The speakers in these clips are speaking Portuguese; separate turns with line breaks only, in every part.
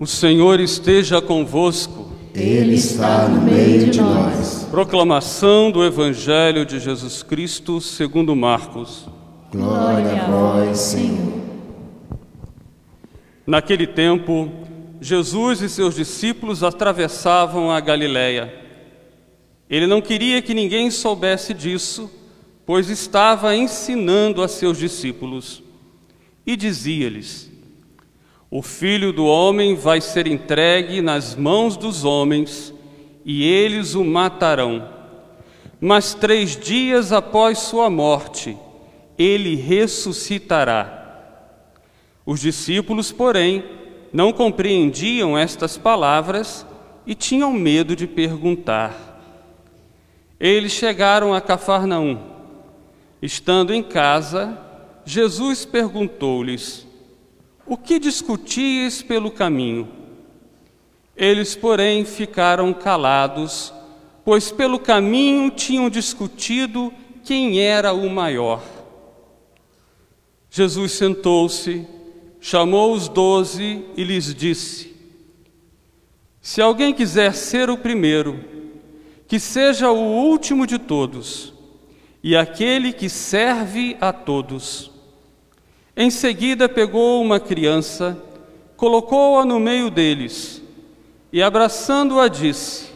O Senhor esteja convosco.
Ele está no meio de nós.
Proclamação do Evangelho de Jesus Cristo segundo Marcos.
Glória a vós, Senhor.
Naquele tempo, Jesus e seus discípulos atravessavam a Galiléia. Ele não queria que ninguém soubesse disso, pois estava ensinando a seus discípulos. E dizia-lhes: O filho do homem vai ser entregue nas mãos dos homens, e eles o matarão. Mas três dias após sua morte, ele ressuscitará. Os discípulos, porém, não compreendiam estas palavras e tinham medo de perguntar. Eles chegaram a Cafarnaum. Estando em casa, Jesus perguntou-lhes: O que discutíeis pelo caminho? Eles, porém, ficaram calados, pois pelo caminho tinham discutido quem era o maior. Jesus sentou-se, chamou os doze e lhes disse: Se alguém quiser ser o primeiro, que seja o último de todos e aquele que serve a todos. Em seguida, pegou uma criança, colocou-a no meio deles e, abraçando-a, disse: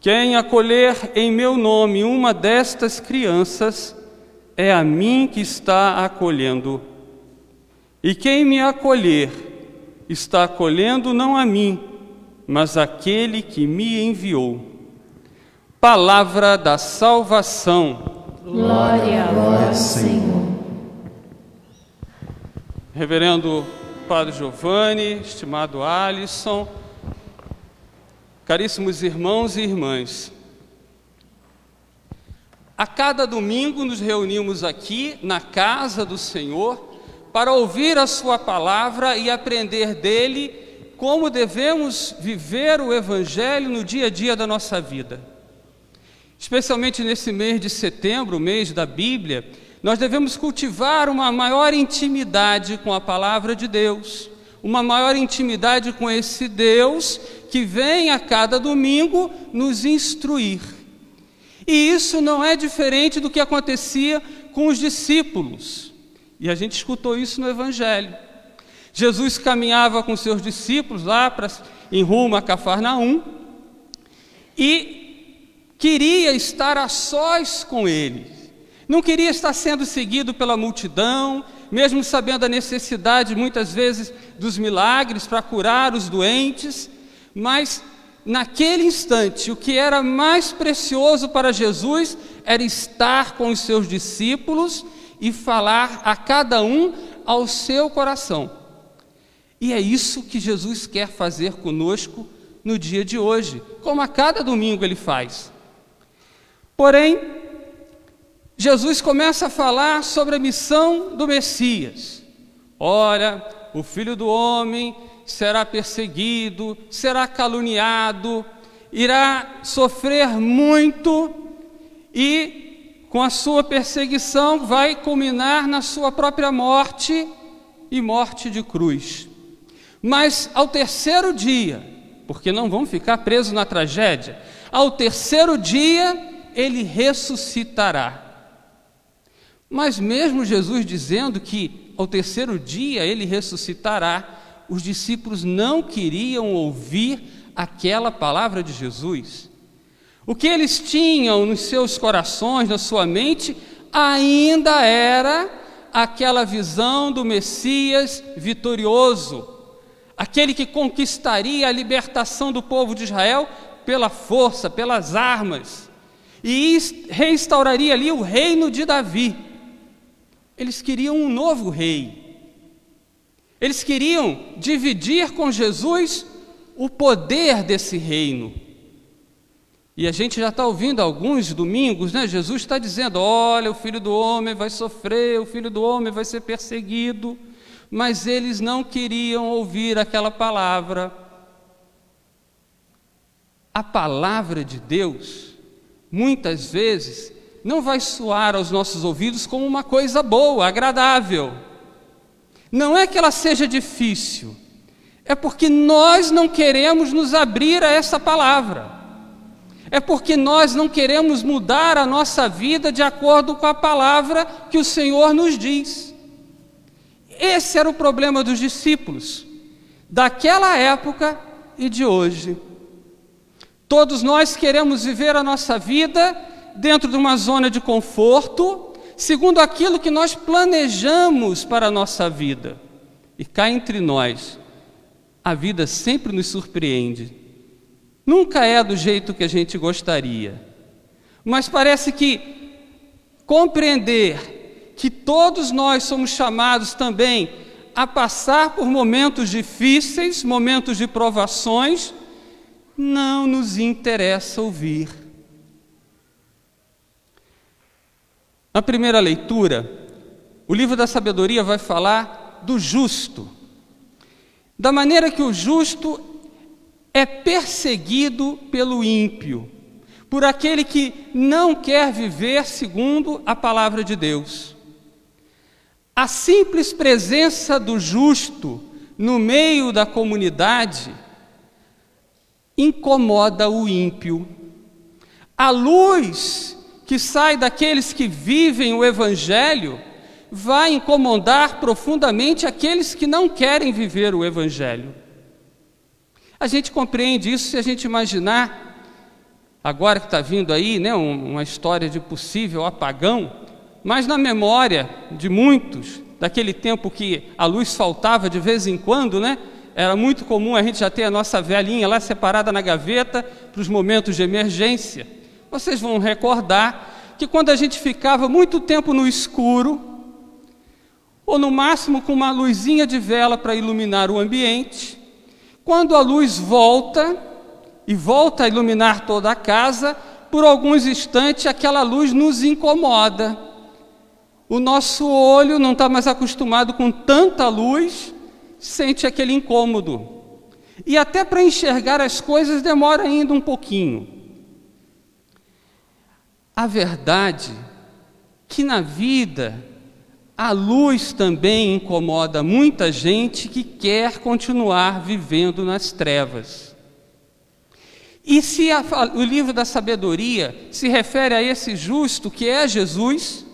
Quem acolher em meu nome uma destas crianças, é a mim que está acolhendo. E quem me acolher, está acolhendo não a mim, mas aquele que me enviou. Palavra da salvação.
Glória a vós, Senhor.
Reverendo Padre Giovanni, estimado Alisson, caríssimos irmãos e irmãs, a cada domingo nos reunimos aqui na casa do Senhor para ouvir a Sua palavra e aprender dele como devemos viver o Evangelho no dia a dia da nossa vida. Especialmente nesse mês de setembro, mês da Bíblia, nós devemos cultivar uma maior intimidade com a palavra de Deus, uma maior intimidade com esse Deus que vem a cada domingo nos instruir. E isso não é diferente do que acontecia com os discípulos. E a gente escutou isso no Evangelho. Jesus caminhava com seus discípulos lá para, em rumo a Cafarnaum e queria estar a sós com ele, não queria estar sendo seguido pela multidão, mesmo sabendo a necessidade muitas vezes dos milagres para curar os doentes, mas naquele instante o que era mais precioso para Jesus era estar com os seus discípulos e falar a cada um ao seu coração. E é isso que Jesus quer fazer conosco no dia de hoje, como a cada domingo ele faz. Porém, Jesus começa a falar sobre a missão do Messias. Olha, o filho do homem será perseguido, será caluniado, irá sofrer muito e, com a sua perseguição, vai culminar na sua própria morte e morte de cruz. Mas ao terceiro dia, porque não vamos ficar presos na tragédia, ao terceiro dia ele ressuscitará. Mas mesmo Jesus dizendo que ao terceiro dia ele ressuscitará, os discípulos não queriam ouvir aquela palavra de Jesus. O que eles tinham nos seus corações, na sua mente, ainda era aquela visão do Messias vitorioso, aquele que conquistaria a libertação do povo de Israel pela força, pelas armas e restauraria ali o reino de Davi. Eles queriam um novo rei. Eles queriam dividir com Jesus o poder desse reino. E a gente já está ouvindo alguns domingos, né? Jesus está dizendo: olha, o filho do homem vai sofrer, o filho do homem vai ser perseguido. Mas eles não queriam ouvir aquela palavra. A palavra de Deus muitas vezes, não vai soar aos nossos ouvidos como uma coisa boa, agradável. Não é que ela seja difícil, É porque nós não queremos nos abrir a essa palavra. É porque nós não queremos mudar a nossa vida de acordo com a palavra que o Senhor nos diz. Esse era o problema dos discípulos, daquela época e de hoje. Todos nós queremos viver a nossa vida dentro de uma zona de conforto, segundo aquilo que nós planejamos para a nossa vida. E cá entre nós, a vida sempre nos surpreende. Nunca é do jeito que a gente gostaria. Mas parece que compreender que todos nós somos chamados também a passar por momentos difíceis, momentos de provações, não nos interessa ouvir. Na primeira leitura, o livro da sabedoria vai falar do justo, da maneira que o justo é perseguido pelo ímpio, por aquele que não quer viver segundo a palavra de Deus. A simples presença do justo no meio da comunidade incomoda o ímpio. A luz que sai daqueles que vivem o Evangelho vai incomodar profundamente aqueles que não querem viver o Evangelho. A gente compreende isso se a gente imaginar, agora que está vindo aí, né, uma história de possível apagão, mas na memória de muitos, daquele tempo que a luz faltava de vez em quando, né? Era muito comum a gente já ter a nossa velhinha lá separada na gaveta para os momentos de emergência. Vocês vão recordar que quando a gente ficava muito tempo no escuro, ou no máximo com uma luzinha de vela para iluminar o ambiente, quando a luz volta e volta a iluminar toda a casa, por alguns instantes aquela luz nos incomoda. O nosso olho não está mais acostumado com tanta luz sente aquele incômodo. E até para enxergar as coisas demora ainda um pouquinho. A verdade que na vida a luz também incomoda muita gente que quer continuar vivendo nas trevas. E se a, o livro da sabedoria se refere a esse justo que é Jesus,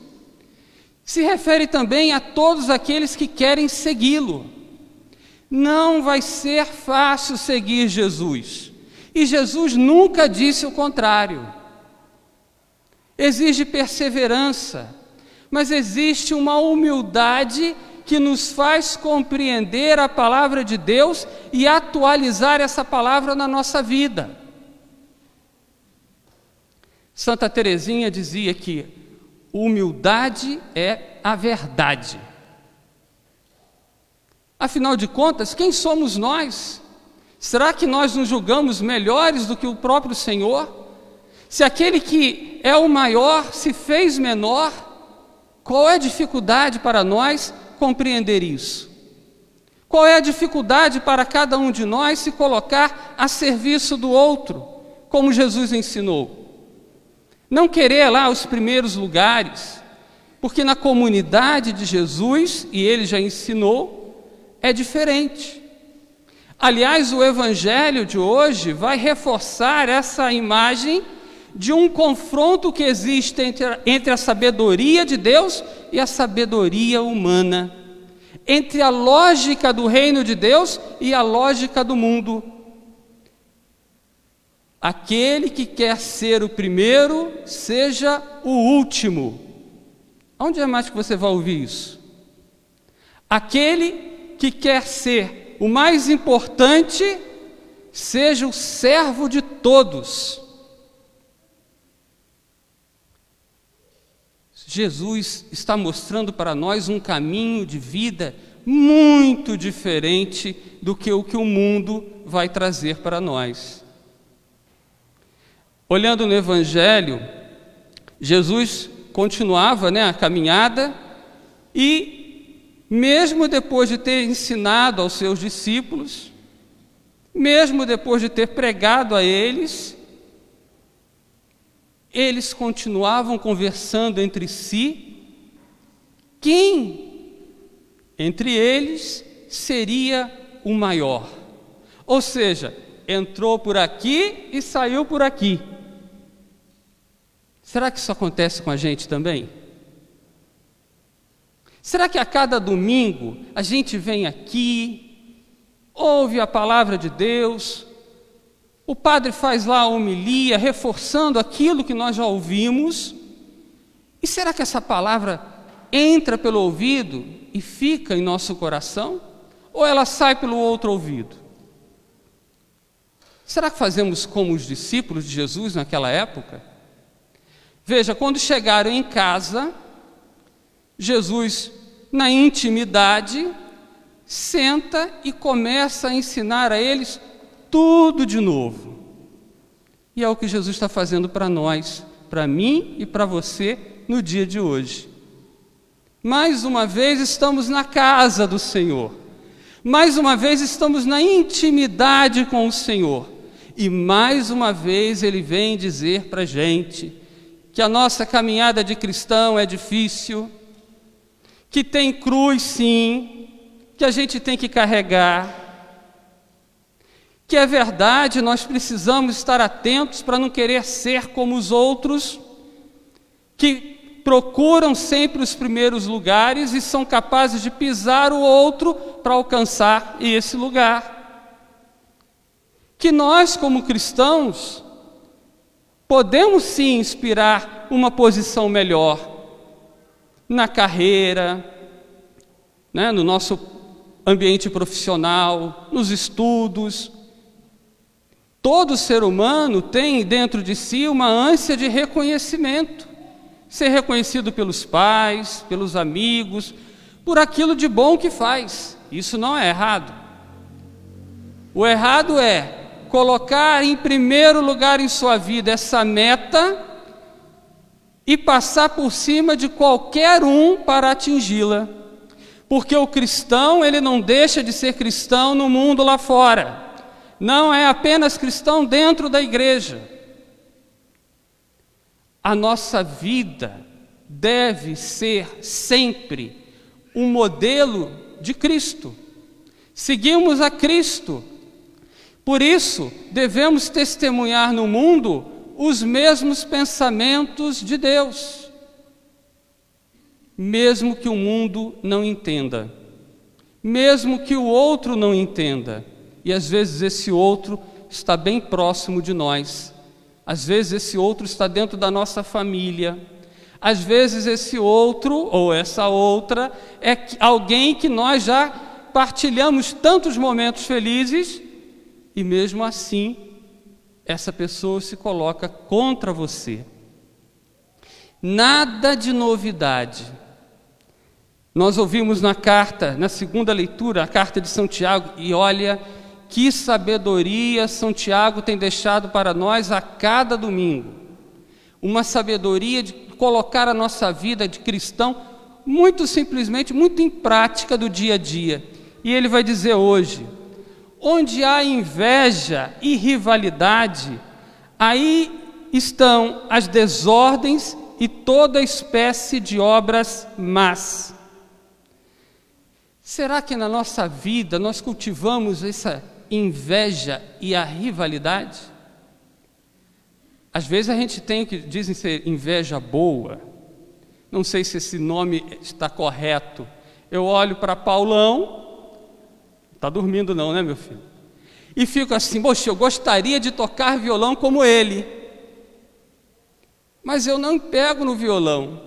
se refere também a todos aqueles que querem segui-lo. Não vai ser fácil seguir Jesus. E Jesus nunca disse o contrário. Exige perseverança, mas existe uma humildade que nos faz compreender a palavra de Deus e atualizar essa palavra na nossa vida. Santa Teresinha dizia que humildade é a verdade. Afinal de contas, quem somos nós? Será que nós nos julgamos melhores do que o próprio Senhor? Se aquele que é o maior se fez menor, qual é a dificuldade para nós compreender isso? Qual é a dificuldade para cada um de nós se colocar a serviço do outro, como Jesus ensinou? Não querer lá os primeiros lugares, porque na comunidade de Jesus, e ele já ensinou, é diferente. Aliás, o evangelho de hoje vai reforçar essa imagem de um confronto que existe entre, entre a sabedoria de Deus e a sabedoria humana, entre a lógica do reino de Deus e a lógica do mundo. Aquele que quer ser o primeiro, seja o último. Onde é mais que você vai ouvir isso? Aquele que quer ser o mais importante, seja o servo de todos. Jesus está mostrando para nós um caminho de vida muito diferente do que o que o mundo vai trazer para nós. Olhando no Evangelho, Jesus continuava né, a caminhada e mesmo depois de ter ensinado aos seus discípulos, mesmo depois de ter pregado a eles, eles continuavam conversando entre si quem entre eles seria o maior. Ou seja, entrou por aqui e saiu por aqui. Será que isso acontece com a gente também? Será que a cada domingo a gente vem aqui, ouve a palavra de Deus, o padre faz lá a homilia, reforçando aquilo que nós já ouvimos, e será que essa palavra entra pelo ouvido e fica em nosso coração? Ou ela sai pelo outro ouvido? Será que fazemos como os discípulos de Jesus naquela época? Veja, quando chegaram em casa, Jesus, na intimidade, senta e começa a ensinar a eles tudo de novo. E é o que Jesus está fazendo para nós, para mim e para você no dia de hoje. Mais uma vez estamos na casa do Senhor. Mais uma vez estamos na intimidade com o Senhor. E mais uma vez Ele vem dizer para a gente que a nossa caminhada de cristão é difícil, que tem cruz sim, que a gente tem que carregar, que é verdade, nós precisamos estar atentos para não querer ser como os outros, que procuram sempre os primeiros lugares e são capazes de pisar o outro para alcançar esse lugar que nós, como cristãos, podemos sim inspirar uma posição melhor na carreira, né, no nosso ambiente profissional, nos estudos. Todo ser humano tem dentro de si uma ânsia de reconhecimento, ser reconhecido pelos pais, pelos amigos, por aquilo de bom que faz. Isso não é errado. O errado é colocar em primeiro lugar em sua vida essa meta e passar por cima de qualquer um para atingi-la. Porque o cristão, ele não deixa de ser cristão no mundo lá fora. Não é apenas cristão dentro da igreja. A nossa vida deve ser sempre um modelo de Cristo. Seguimos a Cristo, por isso, devemos testemunhar no mundo os mesmos pensamentos de Deus, mesmo que o mundo não entenda, mesmo que o outro não entenda, e às vezes esse outro está bem próximo de nós, às vezes esse outro está dentro da nossa família, às vezes esse outro ou essa outra é alguém que nós já partilhamos tantos momentos felizes e mesmo assim essa pessoa se coloca contra você. Nada de novidade. Nós ouvimos na carta, na segunda leitura, a carta de São Tiago, e olha que sabedoria São Tiago tem deixado para nós a cada domingo. Uma sabedoria de colocar a nossa vida de cristão muito simplesmente, muito em prática do dia a dia. E ele vai dizer hoje: Onde há inveja e rivalidade, aí estão as desordens e toda espécie de obras más. Será que na nossa vida nós cultivamos essa inveja e a rivalidade? Às vezes a gente tem o que dizem ser inveja boa. Não sei se esse nome está correto. Eu olho para Paulão Está dormindo não, né, meu filho? E fico assim, poxa, eu gostaria de tocar violão como ele. Mas eu não pego no violão.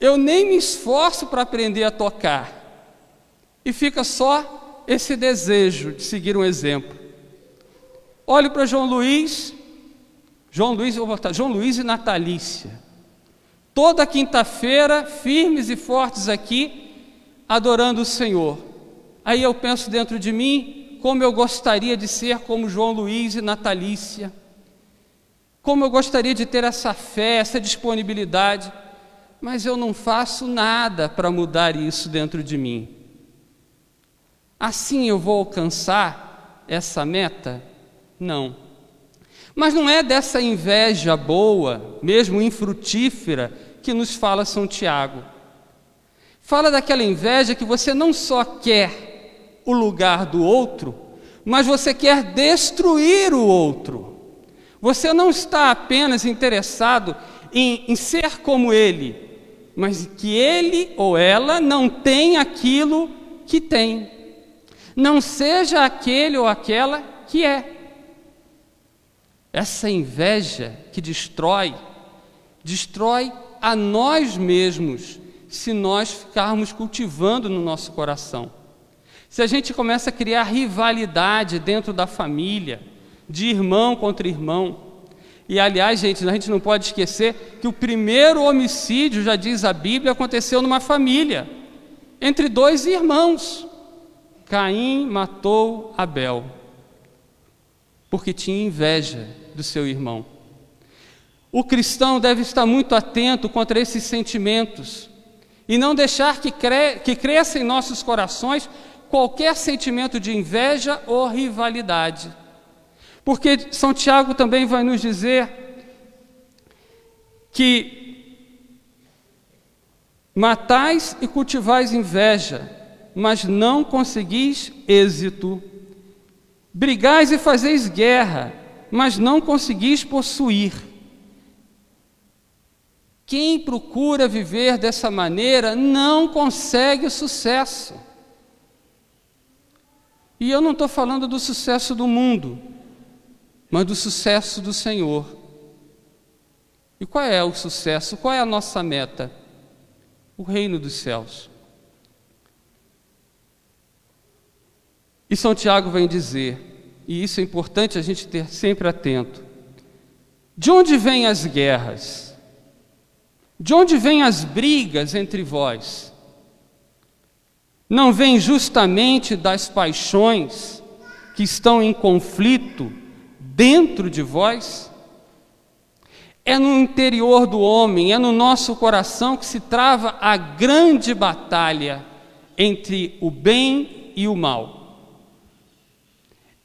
Eu nem me esforço para aprender a tocar. E fica só esse desejo de seguir um exemplo. Olho para João Luiz, João Luiz, botar, João Luiz e Natalícia. Toda quinta-feira, firmes e fortes aqui, adorando o Senhor. Aí eu penso dentro de mim como eu gostaria de ser como João Luiz e Natalícia. Como eu gostaria de ter essa fé, essa disponibilidade, mas eu não faço nada para mudar isso dentro de mim. Assim eu vou alcançar essa meta? Não. Mas não é dessa inveja boa, mesmo infrutífera, que nos fala São Tiago. Fala daquela inveja que você não só quer o lugar do outro, mas você quer destruir o outro. Você não está apenas interessado em, em ser como ele, mas que ele ou ela não tem aquilo que tem. Não seja aquele ou aquela que é. Essa inveja que destrói, destrói a nós mesmos se nós ficarmos cultivando no nosso coração. Se a gente começa a criar rivalidade dentro da família, de irmão contra irmão, e aliás, gente, a gente não pode esquecer que o primeiro homicídio, já diz a Bíblia, aconteceu numa família, entre dois irmãos. Caim matou Abel, porque tinha inveja do seu irmão. O cristão deve estar muito atento contra esses sentimentos e não deixar que, cre que cresça em nossos corações qualquer sentimento de inveja ou rivalidade. Porque São Tiago também vai nos dizer que matais e cultivais inveja, mas não conseguis êxito. Brigais e fazeis guerra, mas não conseguis possuir. Quem procura viver dessa maneira não consegue sucesso. E eu não estou falando do sucesso do mundo, mas do sucesso do Senhor. E qual é o sucesso? Qual é a nossa meta? O reino dos céus. E São Tiago vem dizer, e isso é importante a gente ter sempre atento: de onde vêm as guerras? De onde vêm as brigas entre vós? Não vem justamente das paixões que estão em conflito dentro de vós? É no interior do homem, é no nosso coração que se trava a grande batalha entre o bem e o mal.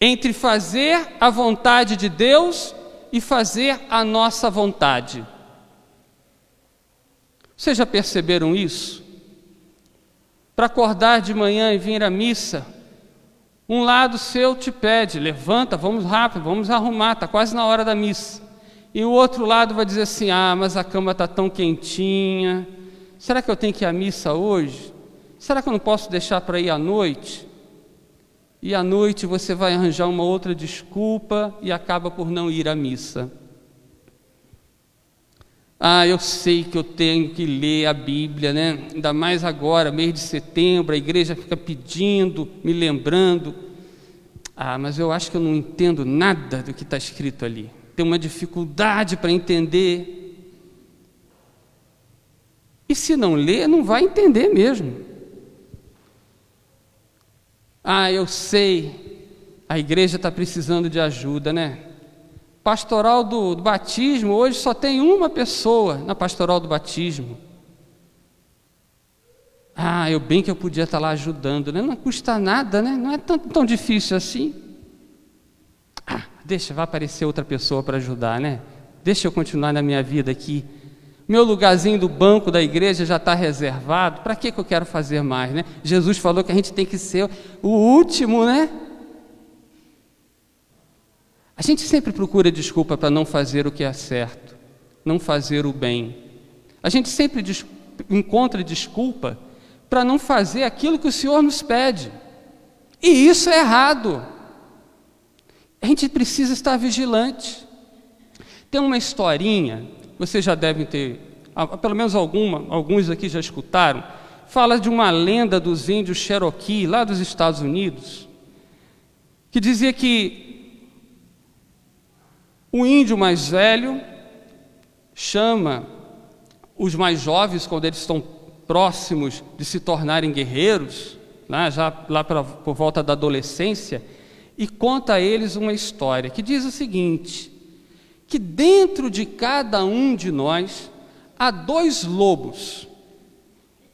Entre fazer a vontade de Deus e fazer a nossa vontade. Vocês já perceberam isso? Para acordar de manhã e vir à missa, um lado seu te pede, levanta, vamos rápido, vamos arrumar, está quase na hora da missa. E o outro lado vai dizer assim: ah, mas a cama está tão quentinha. Será que eu tenho que ir à missa hoje? Será que eu não posso deixar para ir à noite? E à noite você vai arranjar uma outra desculpa e acaba por não ir à missa. Ah, eu sei que eu tenho que ler a Bíblia, né? Ainda mais agora, mês de setembro, a igreja fica pedindo, me lembrando. Ah, mas eu acho que eu não entendo nada do que está escrito ali. Tenho uma dificuldade para entender. E se não ler, não vai entender mesmo. Ah, eu sei, a igreja está precisando de ajuda, né? Pastoral do, do batismo, hoje só tem uma pessoa na pastoral do batismo. Ah, eu bem que eu podia estar lá ajudando, né? Não custa nada, né? Não é tão, tão difícil assim. Ah, deixa, vai aparecer outra pessoa para ajudar, né? Deixa eu continuar na minha vida aqui. Meu lugarzinho do banco da igreja já está reservado. Para que, que eu quero fazer mais, né? Jesus falou que a gente tem que ser o último, né? A gente sempre procura desculpa para não fazer o que é certo, não fazer o bem. A gente sempre des encontra desculpa para não fazer aquilo que o Senhor nos pede. E isso é errado. A gente precisa estar vigilante. Tem uma historinha, vocês já devem ter, pelo menos alguma, alguns aqui já escutaram, fala de uma lenda dos índios Cherokee, lá dos Estados Unidos, que dizia que o índio mais velho chama os mais jovens, quando eles estão próximos de se tornarem guerreiros, né, já lá pra, por volta da adolescência, e conta a eles uma história que diz o seguinte: que dentro de cada um de nós há dois lobos,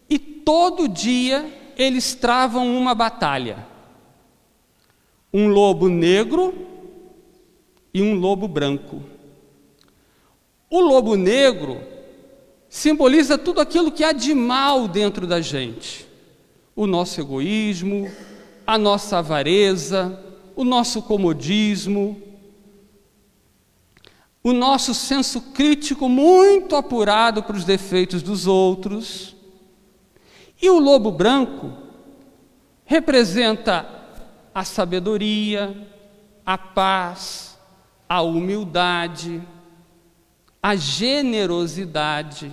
e todo dia eles travam uma batalha. Um lobo negro e um lobo branco. O lobo negro simboliza tudo aquilo que há de mal dentro da gente: o nosso egoísmo, a nossa avareza, o nosso comodismo, o nosso senso crítico muito apurado para os defeitos dos outros. E o lobo branco representa a sabedoria, a paz, a humildade, a generosidade,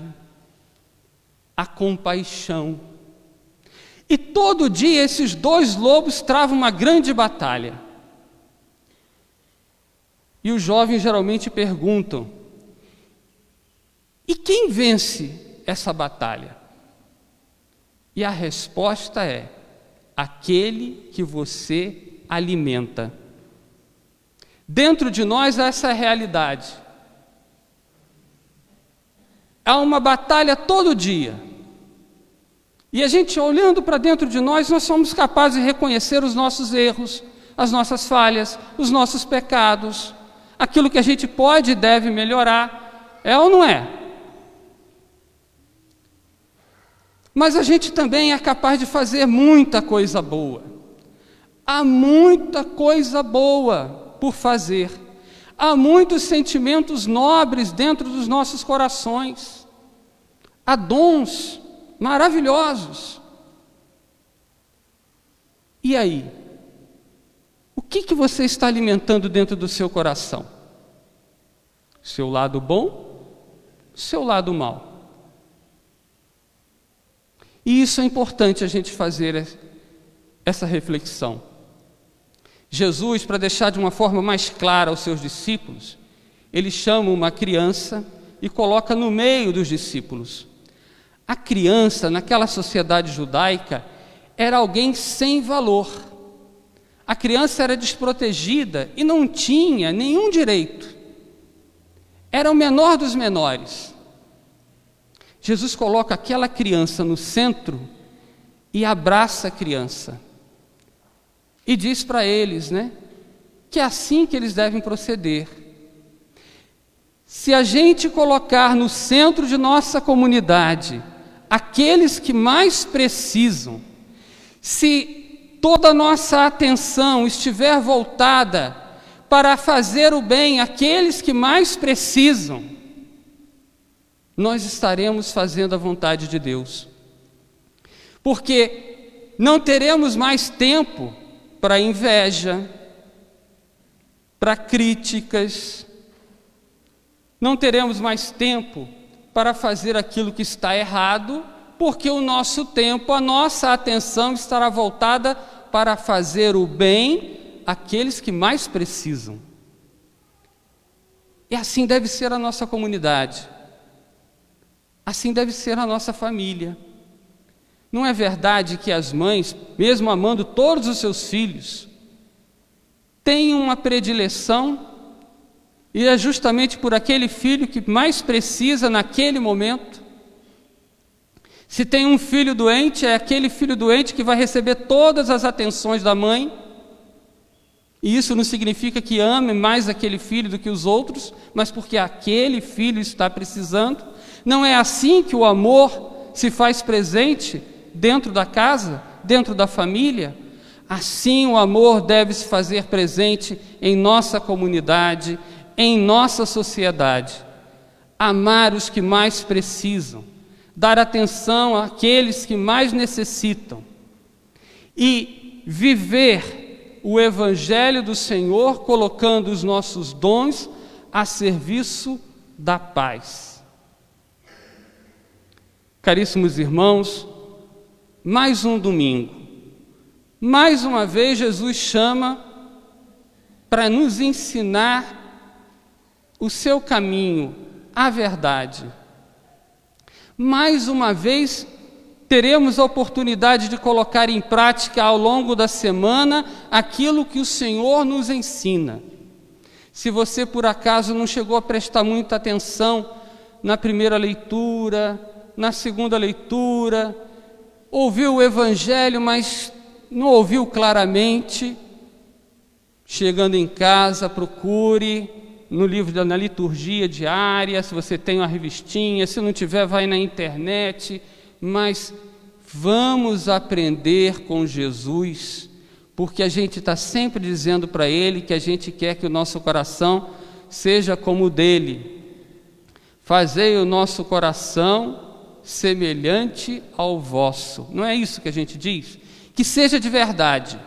a compaixão. E todo dia esses dois lobos travam uma grande batalha. E os jovens geralmente perguntam: e quem vence essa batalha? E a resposta é: aquele que você alimenta. Dentro de nós, essa é a realidade. Há uma batalha todo dia. E a gente, olhando para dentro de nós, nós somos capazes de reconhecer os nossos erros, as nossas falhas, os nossos pecados, aquilo que a gente pode e deve melhorar. É ou não é? Mas a gente também é capaz de fazer muita coisa boa. Há muita coisa boa por fazer. Há muitos sentimentos nobres dentro dos nossos corações. Há dons maravilhosos. E aí? Que, que você está alimentando dentro do seu coração? Seu lado bom? Seu lado mal? E isso é importante a gente fazer essa reflexão. Jesus, para deixar de uma forma mais clara aos seus discípulos, ele chama uma criança e coloca no meio dos discípulos. A criança, naquela sociedade judaica, era alguém sem valor. A criança era desprotegida e não tinha nenhum direito. Era o menor dos menores. Jesus coloca aquela criança no centro e abraça a criança. E diz para eles, né, que é assim que eles devem proceder. Se a gente colocar no centro de nossa comunidade aqueles que mais precisam, se toda a nossa atenção estiver voltada para fazer o bem àqueles que mais precisam, nós estaremos fazendo a vontade de Deus. Porque não teremos mais tempo para inveja, para críticas, não teremos mais tempo para fazer aquilo que está errado, porque o nosso tempo, a nossa atenção estará voltada para fazer o bem àqueles que mais precisam. E assim deve ser a nossa comunidade. Assim deve ser a nossa família. Não é verdade que as mães, mesmo amando todos os seus filhos, têm uma predileção e é justamente por aquele filho que mais precisa naquele momento. Se tem um filho doente, é aquele filho doente que vai receber todas as atenções da mãe. E isso não significa que ame mais aquele filho do que os outros, mas porque aquele filho está precisando. Não é assim que o amor se faz presente dentro da casa, dentro da família? Assim o amor deve se fazer presente em nossa comunidade, em nossa sociedade. Amar os que mais precisam, dar atenção àqueles que mais necessitam e viver o Evangelho do Senhor colocando os nossos dons a serviço da paz. Caríssimos irmãos, mais um domingo, mais uma vez Jesus chama para nos ensinar o seu caminho, a verdade. Mais uma vez, teremos a oportunidade de colocar em prática ao longo da semana aquilo que o Senhor nos ensina. Se você por acaso não chegou a prestar muita atenção na primeira leitura, na segunda leitura, ouviu o Evangelho, mas não ouviu claramente, chegando em casa, procure no livro, na liturgia diária, se você tem uma revistinha, se não tiver, vai na internet, mas vamos aprender com Jesus porque a gente está sempre dizendo para Ele que a gente quer que o nosso coração seja como o dele. Fazei o nosso coração semelhante ao vosso. Não é isso que a gente diz? Que seja de verdade.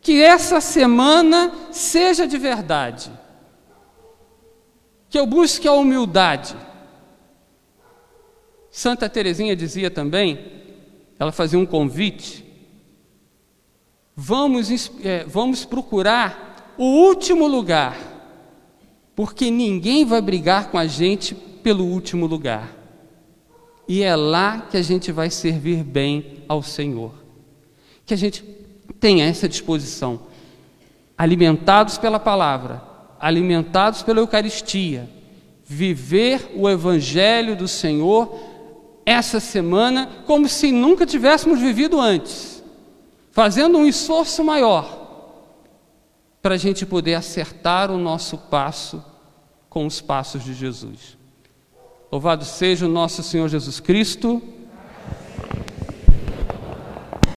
Que essa semana seja de verdade. Que eu busque a humildade. Santa Teresinha dizia também, ela fazia um convite. Vamos, é, vamos procurar o último lugar, porque ninguém vai brigar com a gente pelo último lugar. E é lá que a gente vai servir bem ao Senhor. Que a gente tenha essa disposição, alimentados pela palavra, alimentados pela Eucaristia, viver o Evangelho do Senhor essa semana como se nunca tivéssemos vivido antes, fazendo um esforço maior para a gente poder acertar o nosso passo com os passos de Jesus. Louvado seja o nosso Senhor Jesus Cristo